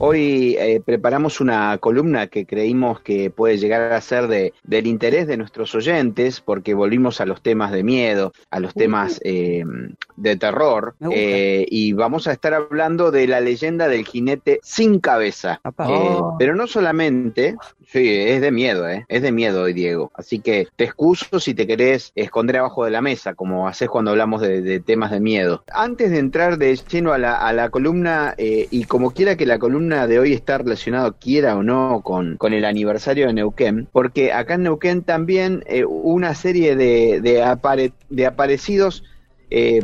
Hoy eh, preparamos una columna que creímos que puede llegar a ser de, del interés de nuestros oyentes, porque volvimos a los temas de miedo, a los temas eh, de terror, eh, y vamos a estar hablando de la leyenda del jinete sin cabeza. Oh. Pero no solamente, sí, es de miedo, es de miedo hoy, Diego. Así que te excuso si te querés esconder abajo de la mesa, como haces cuando hablamos de, temas de miedo. Antes de entrar de lleno a la, a la columna, y como quiera que la columna de hoy está relacionado, quiera o no, con, con el aniversario de Neuquén, porque acá en Neuquén también eh, una serie de, de, de aparecidos eh,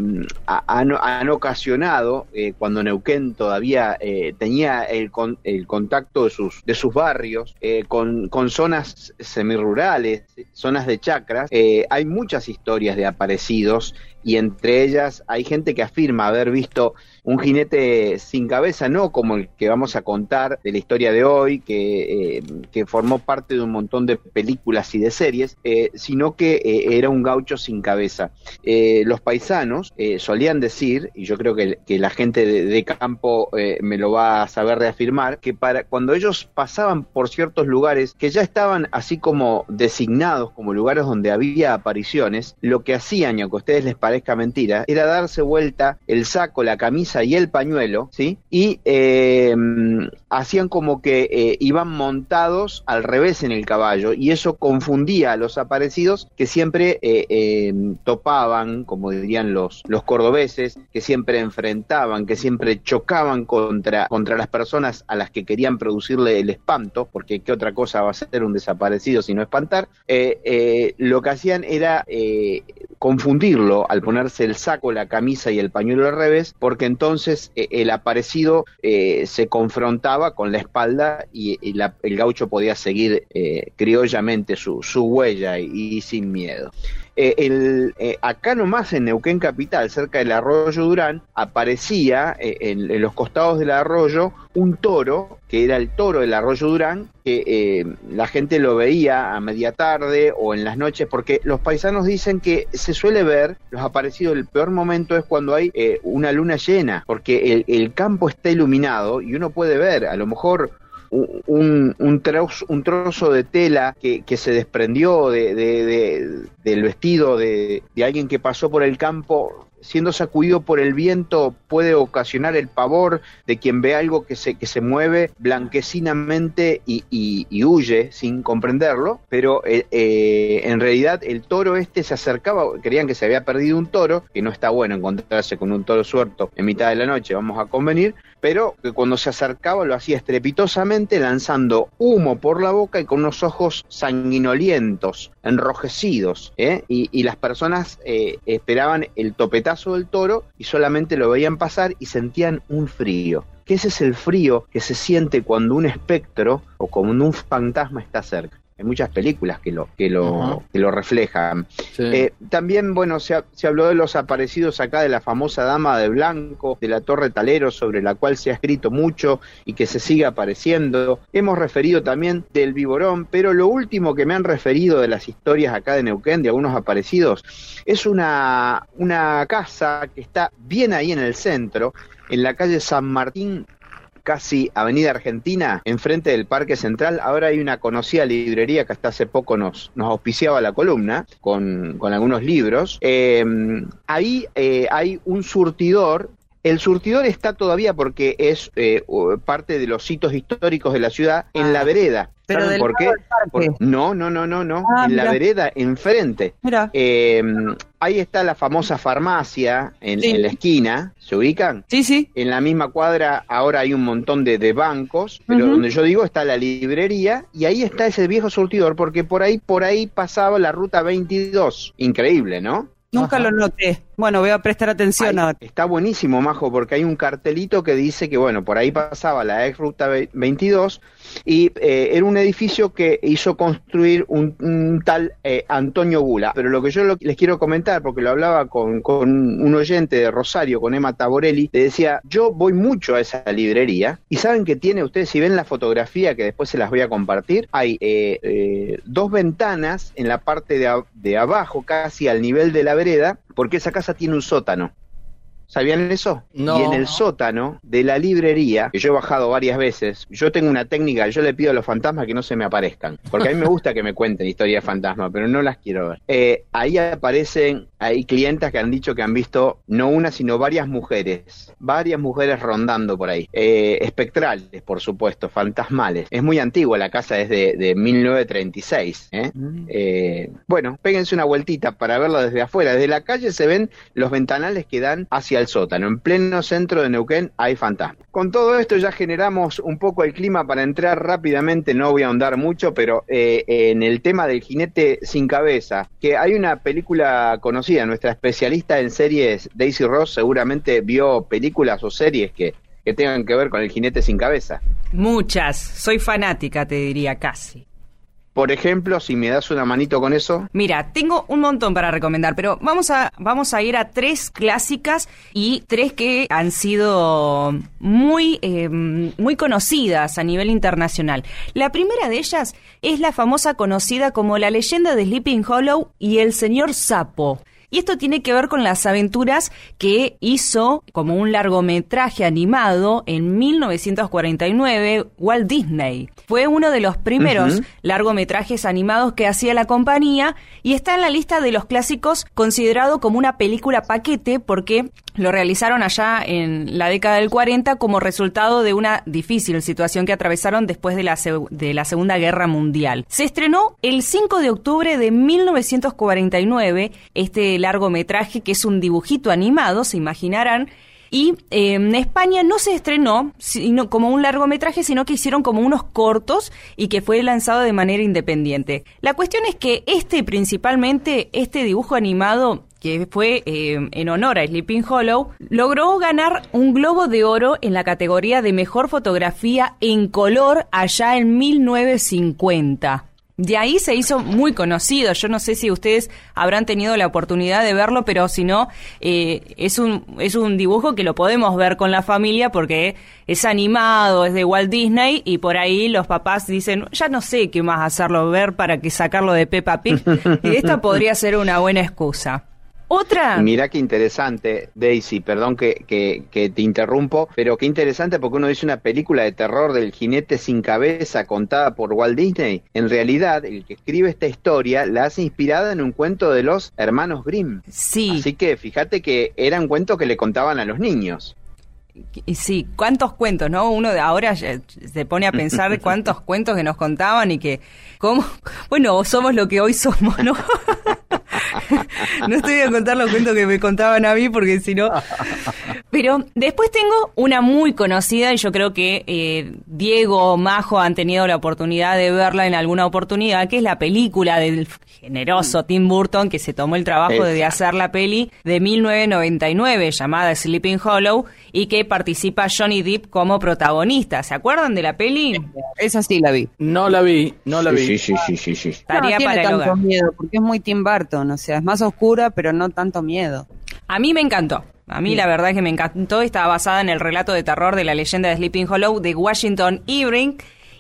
han, ocasionado, eh, cuando Neuquén todavía tenía el, el, contacto de sus, de sus barrios, con, con, zonas semirurales, zonas de chacras, hay muchas historias de aparecidos y entre ellas hay gente que afirma haber visto un jinete sin cabeza, no como el que vamos a contar de la historia de hoy, que, eh, formó parte de un montón de películas y de series, eh, sino que eh, era un gaucho sin cabeza. los paisanos solían decir, y yo creo que, la gente de, campo me lo va a saber reafirmar, que para cuando ellos pasaban por ciertos lugares que ya estaban así como designados como lugares donde había apariciones, lo que hacían, y aunque a ustedes les parezca mentira, era darse vuelta el saco, la camisa, y el pañuelo, ¿sí? Y eh, hacían como que eh, iban montados al revés en el caballo y eso confundía a los aparecidos que siempre eh, topaban, como dirían los, los cordobeses, que siempre enfrentaban, que siempre chocaban contra, contra las personas a las que querían producirle el espanto, porque qué otra cosa va a ser un desaparecido sino espantar, lo que hacían era confundirlo al ponerse el saco, la camisa y el pañuelo al revés, porque entonces eh, el aparecido eh, se confrontaba con la espalda y, el gaucho podía seguir eh, criollamente su, huella y, sin miedo. El, acá nomás en Neuquén Capital, cerca del arroyo Durán, aparecía en, los costados del arroyo un toro, que era el toro del arroyo Durán, que eh, la gente lo veía a media tarde o en las noches, porque los paisanos dicen que se suele ver los aparecidos, el peor momento es cuando hay eh, una luna llena, porque el, campo está iluminado y uno puede ver, a lo mejor un, un, trozo, un trozo de tela que, que se desprendió de, del vestido de, de, alguien que pasó por el campo siendo sacudido por el viento puede ocasionar el pavor de quien ve algo que se, que se mueve blanquecinamente y, huye sin comprenderlo, pero eh, eh, en realidad el toro este se acercaba, creían que se había perdido un toro, que no está bueno encontrarse con un toro suelto en mitad de la noche, vamos a convenir, pero que cuando se acercaba lo hacía estrepitosamente lanzando humo por la boca y con unos ojos sanguinolientos, enrojecidos, ¿eh? y, las personas esperaban el topetazo del toro y solamente lo veían pasar y sentían un frío. Que ese es el frío que se siente cuando un espectro o cuando un fantasma está cerca. Hay muchas películas que lo, que lo, que lo reflejan. Eh, también, bueno, se, se, habló de los aparecidos acá de la famosa Dama de Blanco, de la Torre Talero, sobre la cual se ha escrito mucho y que se sigue apareciendo. Hemos referido también del Viborón, pero lo último que me han referido de las historias acá de Neuquén, de algunos aparecidos, es una, una casa que está bien ahí en el centro, en la calle San Martín casi Avenida Argentina, enfrente del Parque Central. Ahora hay una conocida librería que hasta hace poco nos, nos auspiciaba la columna con, algunos libros. Eh, ahí eh, hay un surtidor El surtidor está todavía porque es eh, parte de los sitios históricos de la ciudad en la ah. vereda. Pero ¿Saben por qué? no, no, no, no, no. Ah, en la vereda enfrente. Eh, ahí está la famosa farmacia en, la esquina. ¿Se ubican? Sí, sí. En la misma cuadra ahora hay un montón de, bancos, pero donde yo digo está la librería y ahí está ese viejo surtidor porque por ahí, por ahí pasaba la ruta 22. Increíble, ¿no? Nunca lo noté. Bueno, voy a prestar atención ahora. Está buenísimo, Majo, porque hay un cartelito que dice que, bueno, por ahí pasaba la ex ruta 22 y eh, era un edificio que hizo construir un, tal eh, Antonio Gula. Pero lo que yo les quiero comentar, porque lo hablaba con, un oyente de Rosario, con Emma Taborelli, le decía, yo voy mucho a esa librería y saben que tiene, ustedes si ven la fotografía, que después se las voy a compartir, hay eh, dos ventanas en la parte de, de abajo, casi al nivel de la porque esa casa tiene un sótano. ¿Sabían eso? No. Y en el sótano de la librería, que yo he bajado varias veces, yo tengo una técnica, yo le pido a los fantasmas que no se me aparezcan, porque a mí me gusta que me cuenten historias de fantasmas, pero no las quiero ver. Eh, ahí aparecen, hay clientas que han dicho que han visto no una, sino varias mujeres, varias mujeres rondando por ahí, eh, espectrales, por supuesto, fantasmales. Es muy antigua, la casa es de, de 1936. ¿eh? Mm. bueno, péguense una vueltita para verla desde afuera. Desde la calle se ven los ventanales que dan hacia el sótano. En pleno centro de Neuquén hay fantasmas. Con todo esto ya generamos un poco el clima para entrar rápidamente, no voy a ahondar mucho, pero eh, en el tema del jinete sin cabeza, que hay una película conocida, nuestra especialista en series, Daisy Ross, seguramente vio películas o series que, que tengan que ver con el jinete sin cabeza. Muchas, soy fanática, te diría casi. Por ejemplo, si me das una manito con eso. Mira, tengo un montón para recomendar, pero vamos a, vamos a ir a tres clásicas y tres que han sido muy, eh, muy conocidas a nivel internacional. La primera de ellas es la famosa conocida como la leyenda de Sleeping Hollow y el señor Sapo. Y esto tiene que ver con las aventuras que hizo como un largometraje animado en 1949 Walt Disney. Fue uno de los primeros largometrajes animados que hacía la compañía y está en la lista de los clásicos considerado como una película paquete porque lo realizaron allá en la década del 40 como resultado de una difícil situación que atravesaron después de la, de la Segunda Guerra Mundial. Se estrenó el 5 de octubre de 1949 este largometraje que es un dibujito animado, se imaginarán, y eh, en España no se estrenó sino como un largometraje, sino que hicieron como unos cortos y que fue lanzado de manera independiente. La cuestión es que este principalmente, este dibujo animado que fue eh, en honor a Sleeping Hollow, logró ganar un Globo de Oro en la categoría de Mejor Fotografía en Color allá en 1950. De ahí se hizo muy conocido. Yo no sé si ustedes habrán tenido la oportunidad de verlo, pero si no, eh, es, un, es un dibujo que lo podemos ver con la familia porque es animado, es de Walt Disney y por ahí los papás dicen, ya no sé qué más hacerlo ver para que sacarlo de Peppa Pig. y esta podría ser una buena excusa. Otra. Mira qué interesante, Daisy, perdón que, que, te interrumpo, pero qué interesante porque uno dice una película de terror del jinete sin cabeza contada por Walt Disney. En realidad, el que escribe esta historia la hace inspirada en un cuento de los hermanos Grimm. Sí. Así que fíjate que era un cuento que le contaban a los niños. Sí, cuántos cuentos, ¿no? Uno de ahora se pone a pensar cuántos cuentos que nos contaban y que, ¿cómo? Bueno, somos lo que hoy somos, ¿no? no estoy a contar los cuentos que me contaban a mí porque si no... Pero después tengo una muy conocida y yo creo que eh, Diego o Majo han tenido la oportunidad de verla en alguna oportunidad, que es la película del generoso Tim Burton que se tomó el trabajo de hacer la peli de 1999 llamada Sleeping Hollow y que participa Johnny Depp como protagonista. ¿Se acuerdan de la peli? Esa sí la vi. No la vi, no la vi. Sí, sí, sí, sí, sí. Estaría no, tiene tanto miedo porque es muy Tim Burton, o sea, es más oscura, pero no tanto miedo. A mí me encantó. A mí la verdad es que me encantó. Estaba basada en el relato de terror de la leyenda de Sleeping Hollow de Washington Irving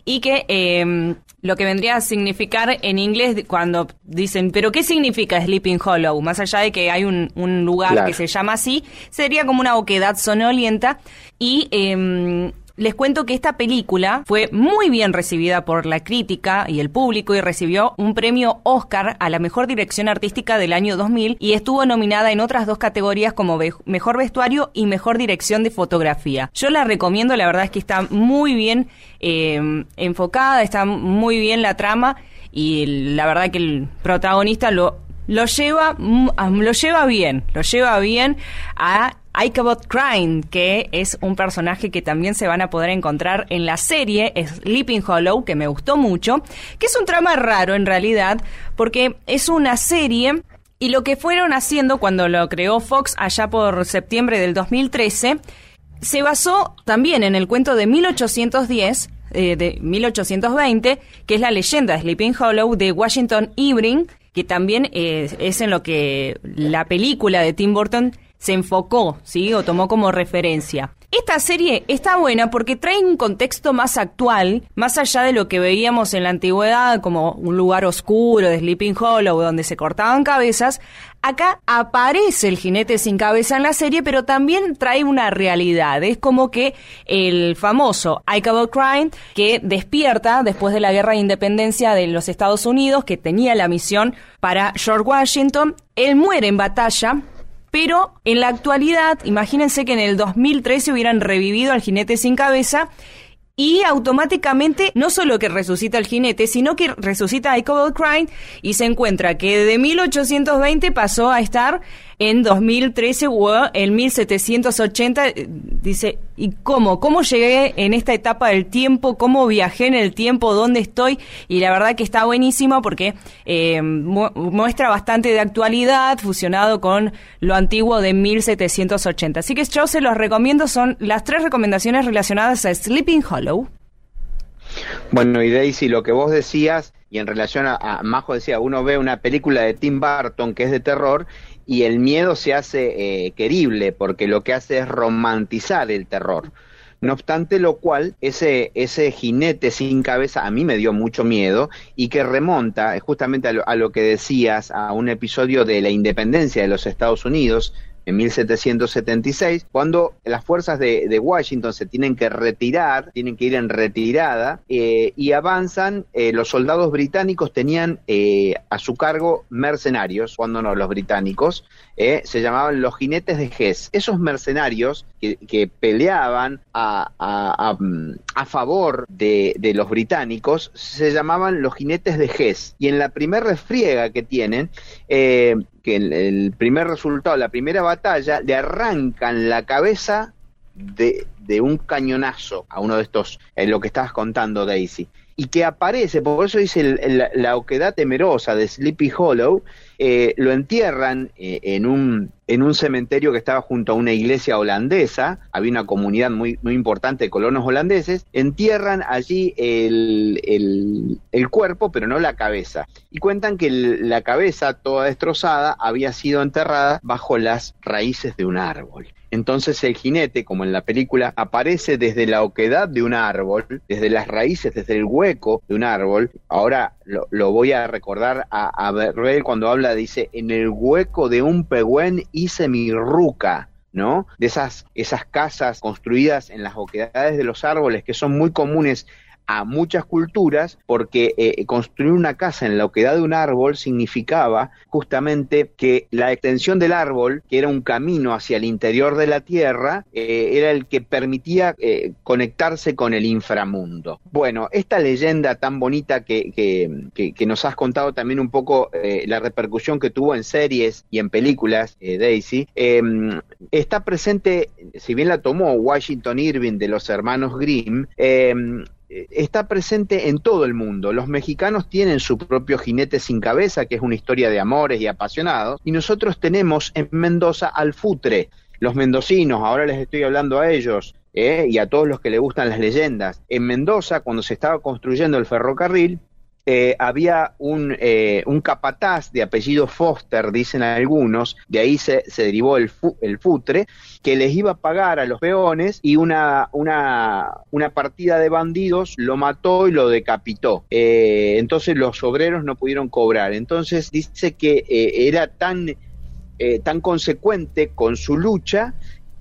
y que eh, lo que vendría a significar en inglés cuando dicen, pero ¿qué significa Sleeping Hollow? Más allá de que hay un, lugar que se llama así, sería como una oquedad sonolienta y... Eh, Les cuento que esta película fue muy bien recibida por la crítica y el público y recibió un premio Oscar a la mejor dirección artística del año 2000 y estuvo nominada en otras dos categorías como mejor vestuario y mejor dirección de fotografía. Yo la recomiendo, la verdad es que está muy bien eh, enfocada, está muy bien la trama y la verdad que el protagonista lo lo lleva lo lleva bien, lo lleva bien a Ichabod Crane, que es un personaje que también se van a poder encontrar en la serie Sleeping Hollow, que me gustó mucho, que es un trama raro en realidad, porque es una serie y lo que fueron haciendo cuando lo creó Fox allá por septiembre del 2013, se basó también en el cuento de 1810, eh, de 1820, que es la leyenda de Sleeping Hollow de Washington Irving, que también eh, es en lo que la película de Tim Burton se enfocó, ¿sí? O tomó como referencia. Esta serie está buena porque trae un contexto más actual, más allá de lo que veíamos en la antigüedad como un lugar oscuro de Sleeping Hollow donde se cortaban cabezas. Acá aparece el jinete sin cabeza en la serie, pero también trae una realidad. Es como que el famoso Ichabod Crane, que despierta después de la guerra de independencia de los Estados Unidos, que tenía la misión para George Washington, él muere en batalla pero en la actualidad, imagínense que en el 2013 hubieran revivido al jinete sin cabeza y automáticamente no solo que resucita el jinete, sino que resucita a Ichabod Crane y se encuentra que de 1820 pasó a estar en 2013 o en 1780. Dice, ¿y cómo? ¿Cómo llegué en esta etapa del tiempo? ¿Cómo viajé en el tiempo? ¿Dónde estoy? Y la verdad que está buenísimo porque eh, muestra bastante de actualidad fusionado con lo antiguo de 1780. Así que yo se los recomiendo, son las tres recomendaciones relacionadas a Sleeping Hollow. Bueno, y Daisy, lo que vos decías, y en relación a, a Majo decía, uno ve una película de Tim Burton que es de terror y el miedo se hace eh, querible porque lo que hace es romantizar el terror. No obstante lo cual, ese, ese jinete sin cabeza a mí me dio mucho miedo y que remonta justamente a lo, a lo que decías, a un episodio de la independencia de los Estados Unidos, en 1776, cuando las fuerzas de, Washington se tienen que retirar, tienen que ir en retirada, eh, y avanzan, eh, los soldados británicos tenían eh, a su cargo mercenarios, cuando no, los británicos, se llamaban los jinetes de Hess. Esos mercenarios que, peleaban a, a, favor de, los británicos se llamaban los jinetes de Hess. Y en la primera refriega que tienen, que el, primer resultado, la primera batalla, le arrancan la cabeza de, de un cañonazo a uno de estos, en lo que estabas contando, Daisy. Y que aparece, por eso dice la oquedad temerosa de Sleepy Hollow, eh, lo entierran eh, en, un, en un cementerio que estaba junto a una iglesia holandesa, había una comunidad muy, muy importante de colonos holandeses, entierran allí el, el, cuerpo, pero no la cabeza. Y cuentan que la cabeza, toda destrozada, había sido enterrada bajo las raíces de un árbol. Entonces el jinete, como en la película, aparece desde la oquedad de un árbol, desde las raíces, desde el hueco de un árbol. Ahora lo, voy a recordar a, a cuando habla, dice, en el hueco de un pehuen hice mi ruca. ¿no? De esas, esas casas construidas en las oquedades de los árboles que son muy comunes a muchas culturas porque eh, construir una casa en la oquedad de un árbol significaba justamente que la extensión del árbol, que era un camino hacia el interior de la tierra, eh, era el que permitía eh, conectarse con el inframundo. Bueno, esta leyenda tan bonita que, que, que, nos has contado también un poco la repercusión que tuvo en series y en películas, Daisy, em, está presente, si bien la tomó Washington Irving de los hermanos Grimm, em, eh, está presente en todo el mundo. Los mexicanos tienen su propio jinete sin cabeza, que es una historia de amores y apasionados, y nosotros tenemos en Mendoza al futre. Los mendocinos, ahora les estoy hablando a ellos, eh, y a todos los que les gustan las leyendas. En Mendoza, cuando se estaba construyendo el ferrocarril, eh, había un, eh, un, capataz de apellido Foster, dicen algunos, de ahí se, derivó el, el, futre, que les iba a pagar a los peones y una, una, una partida de bandidos lo mató y lo decapitó. Eh, entonces los obreros no pudieron cobrar. Entonces dice que era tan, tan consecuente con su lucha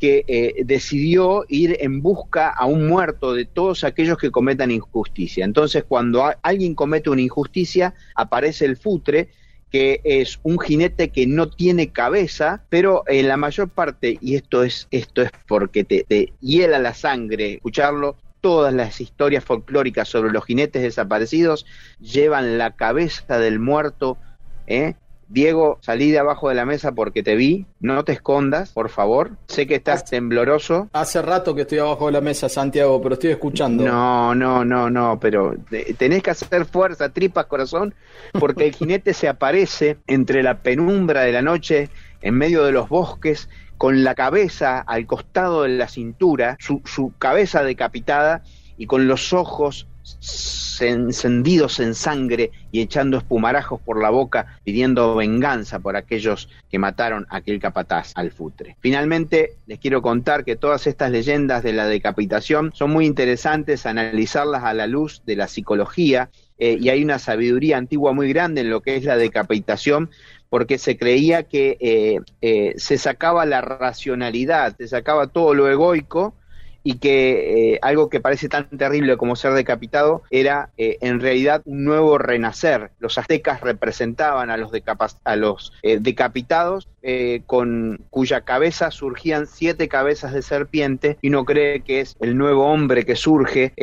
que eh, decidió ir en busca a un muerto de todos aquellos que cometan injusticia. Entonces, cuando alguien comete una injusticia, aparece el futre que es un jinete que no tiene cabeza, pero en la mayor parte, y esto es, esto es porque te, hiela la sangre escucharlo, todas las historias folclóricas sobre los jinetes desaparecidos llevan la cabeza del muerto ¿eh? Diego, salí de abajo de la mesa porque te vi. No te escondas, por favor. Sé que estás tembloroso. Hace rato que estoy abajo de la mesa, Santiago, pero estoy escuchando. No, no, no, no, pero tenés que hacer fuerza, tripas, corazón, porque el jinete se aparece entre la penumbra de la noche, en medio de los bosques, con la cabeza al costado de la cintura, su, su cabeza decapitada y con los ojos encendidos en sangre y echando espumarajos por la boca, pidiendo venganza por aquellos que mataron a aquel capataz al futre. Finalmente, les quiero contar que todas estas leyendas de la decapitación son muy interesantes analizarlas a la luz de la psicología eh, y hay una sabiduría antigua muy grande en lo que es la decapitación porque se creía que eh, eh, se sacaba la racionalidad, se sacaba todo lo egoico y que eh, algo que parece tan terrible como ser decapitado era eh, en realidad un nuevo renacer. Los aztecas representaban a los, a los eh, decapitados con cuya cabeza surgían siete cabezas de serpiente y uno cree que es el nuevo hombre que surge,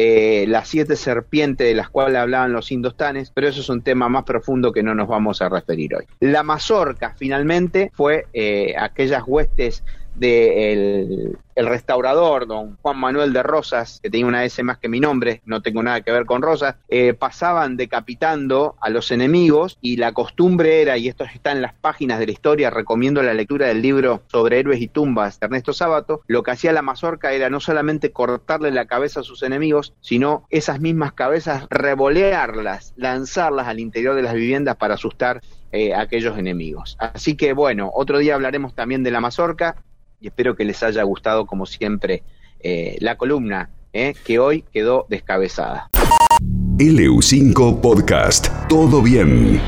las siete serpientes de las cuales hablaban los indostanes, pero eso es un tema más profundo que no nos vamos a referir hoy. La mazorca finalmente fue aquellas huestes del el restaurador, don Juan Manuel de Rosas, que tenía una S más que mi nombre, no tengo nada que ver con Rosas, eh, pasaban decapitando a los enemigos y la costumbre era, y esto está en las páginas de la historia, recomiendo la lectura del libro sobre héroes y tumbas de Ernesto Sábato, lo que hacía la mazorca era no solamente cortarle la cabeza a sus enemigos, sino esas mismas cabezas revolearlas, lanzarlas al interior de las viviendas para asustar eh, a aquellos enemigos. Así que bueno, otro día hablaremos también de la mazorca y espero que les haya gustado como siempre eh, la columna eh, que hoy quedó descabezada. LU5 Podcast. Todo bien.